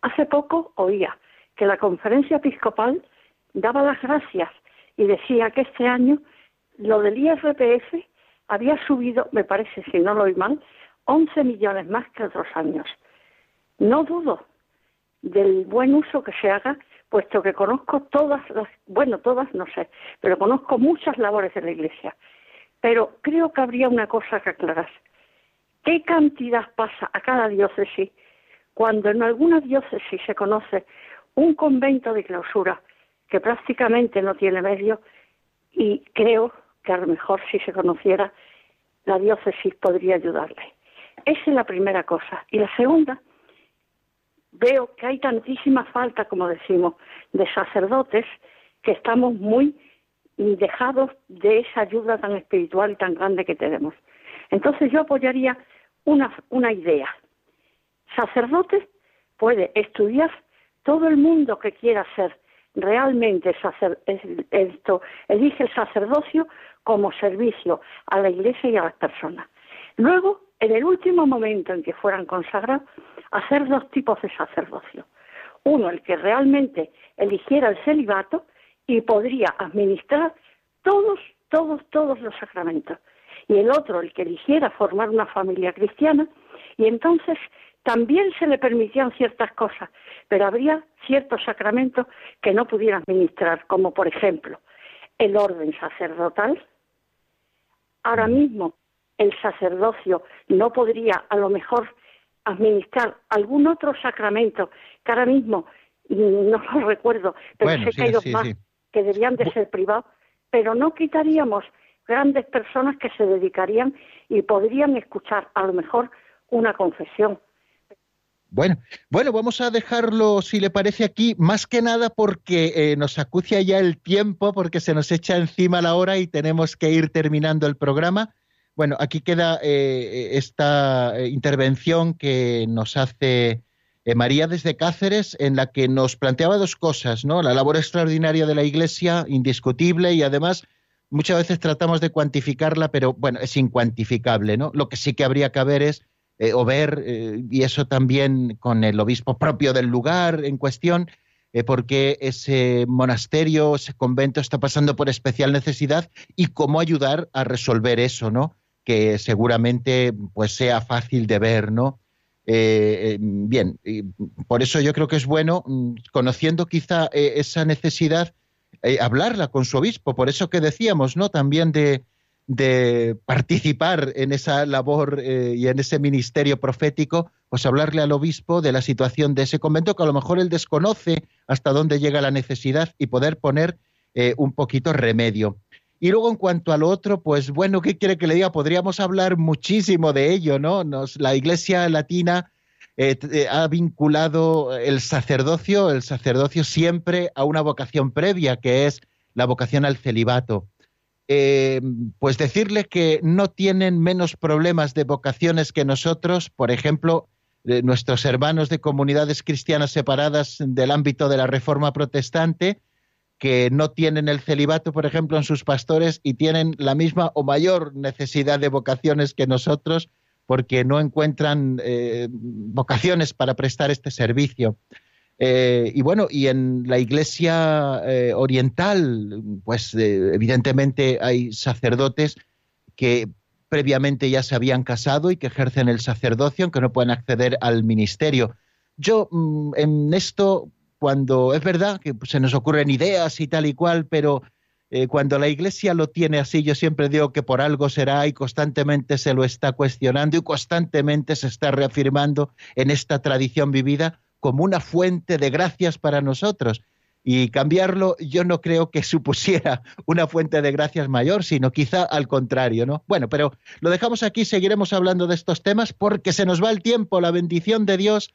Hace poco oía que la conferencia episcopal daba las gracias y decía que este año lo del IRPF había subido, me parece, si no lo oí mal, 11 millones más que otros años. No dudo del buen uso que se haga, puesto que conozco todas las, bueno, todas no sé, pero conozco muchas labores de la Iglesia. Pero creo que habría una cosa que aclarar. ¿Qué cantidad pasa a cada diócesis cuando en alguna diócesis se conoce un convento de clausura que prácticamente no tiene medio y creo que a lo mejor si se conociera la diócesis podría ayudarle. Esa es la primera cosa. Y la segunda, veo que hay tantísima falta, como decimos, de sacerdotes que estamos muy dejados de esa ayuda tan espiritual y tan grande que tenemos. Entonces yo apoyaría una, una idea. Sacerdote puede estudiar todo el mundo que quiera ser realmente sacer, esto, elige el sacerdocio como servicio a la iglesia y a las personas. Luego, en el último momento en que fueran consagrados, hacer dos tipos de sacerdocio. Uno, el que realmente eligiera el celibato y podría administrar todos, todos, todos los sacramentos. Y el otro, el que eligiera formar una familia cristiana, y entonces también se le permitían ciertas cosas, pero habría ciertos sacramentos que no pudiera administrar, como por ejemplo el orden sacerdotal. Ahora mismo el sacerdocio no podría a lo mejor administrar algún otro sacramento que ahora mismo no lo recuerdo, pero sé que hay dos más que debían de ser privados, pero no quitaríamos grandes personas que se dedicarían y podrían escuchar a lo mejor una confesión. Bueno, bueno, vamos a dejarlo, si le parece aquí, más que nada porque eh, nos acucia ya el tiempo, porque se nos echa encima la hora y tenemos que ir terminando el programa. Bueno, aquí queda eh, esta eh, intervención que nos hace María desde Cáceres, en la que nos planteaba dos cosas, ¿no? La labor extraordinaria de la Iglesia, indiscutible, y además muchas veces tratamos de cuantificarla, pero bueno, es incuantificable, ¿no? Lo que sí que habría que ver es, eh, o ver, y eso también con el obispo propio del lugar en cuestión, porque ese monasterio, ese convento está pasando por especial necesidad y cómo ayudar a resolver eso, ¿no? Que seguramente pues sea fácil de ver, ¿no? Eh, eh, bien, por eso yo creo que es bueno, mm, conociendo quizá eh, esa necesidad, hablarla con su obispo, por eso que decíamos, ¿no? También de, de participar en esa labor y en ese ministerio profético, pues hablarle al obispo de la situación de ese convento que a lo mejor él desconoce hasta dónde llega la necesidad y poder poner un poquito remedio. Y luego en cuanto a lo otro, pues bueno, ¿qué quiere que le diga? Podríamos hablar muchísimo de ello, ¿no? Nos, la Iglesia Latina eh, eh, ha vinculado el sacerdocio, el sacerdocio siempre a una vocación previa, que es la vocación al celibato. Eh, pues decirle que no tienen menos problemas de vocaciones que nosotros, por ejemplo, nuestros hermanos de comunidades cristianas separadas del ámbito de la Reforma Protestante, que no tienen el celibato, por ejemplo, en sus pastores y tienen la misma o mayor necesidad de vocaciones que nosotros porque no encuentran eh, vocaciones para prestar este servicio. Eh, y bueno, y en la iglesia eh, oriental, pues evidentemente hay sacerdotes que previamente ya se habían casado y que ejercen el sacerdocio, aunque no pueden acceder al ministerio. Yo mm, en esto cuando es verdad que se nos ocurren ideas y tal y cual, pero eh, cuando la Iglesia lo tiene así, yo siempre digo que por algo será y constantemente se lo está cuestionando y constantemente se está reafirmando en esta tradición vivida como una fuente de gracias para nosotros. Y cambiarlo yo no creo que supusiera una fuente de gracias mayor, sino quizá al contrario, ¿no? Bueno, pero lo dejamos aquí, seguiremos hablando de estos temas porque se nos va el tiempo, la bendición de Dios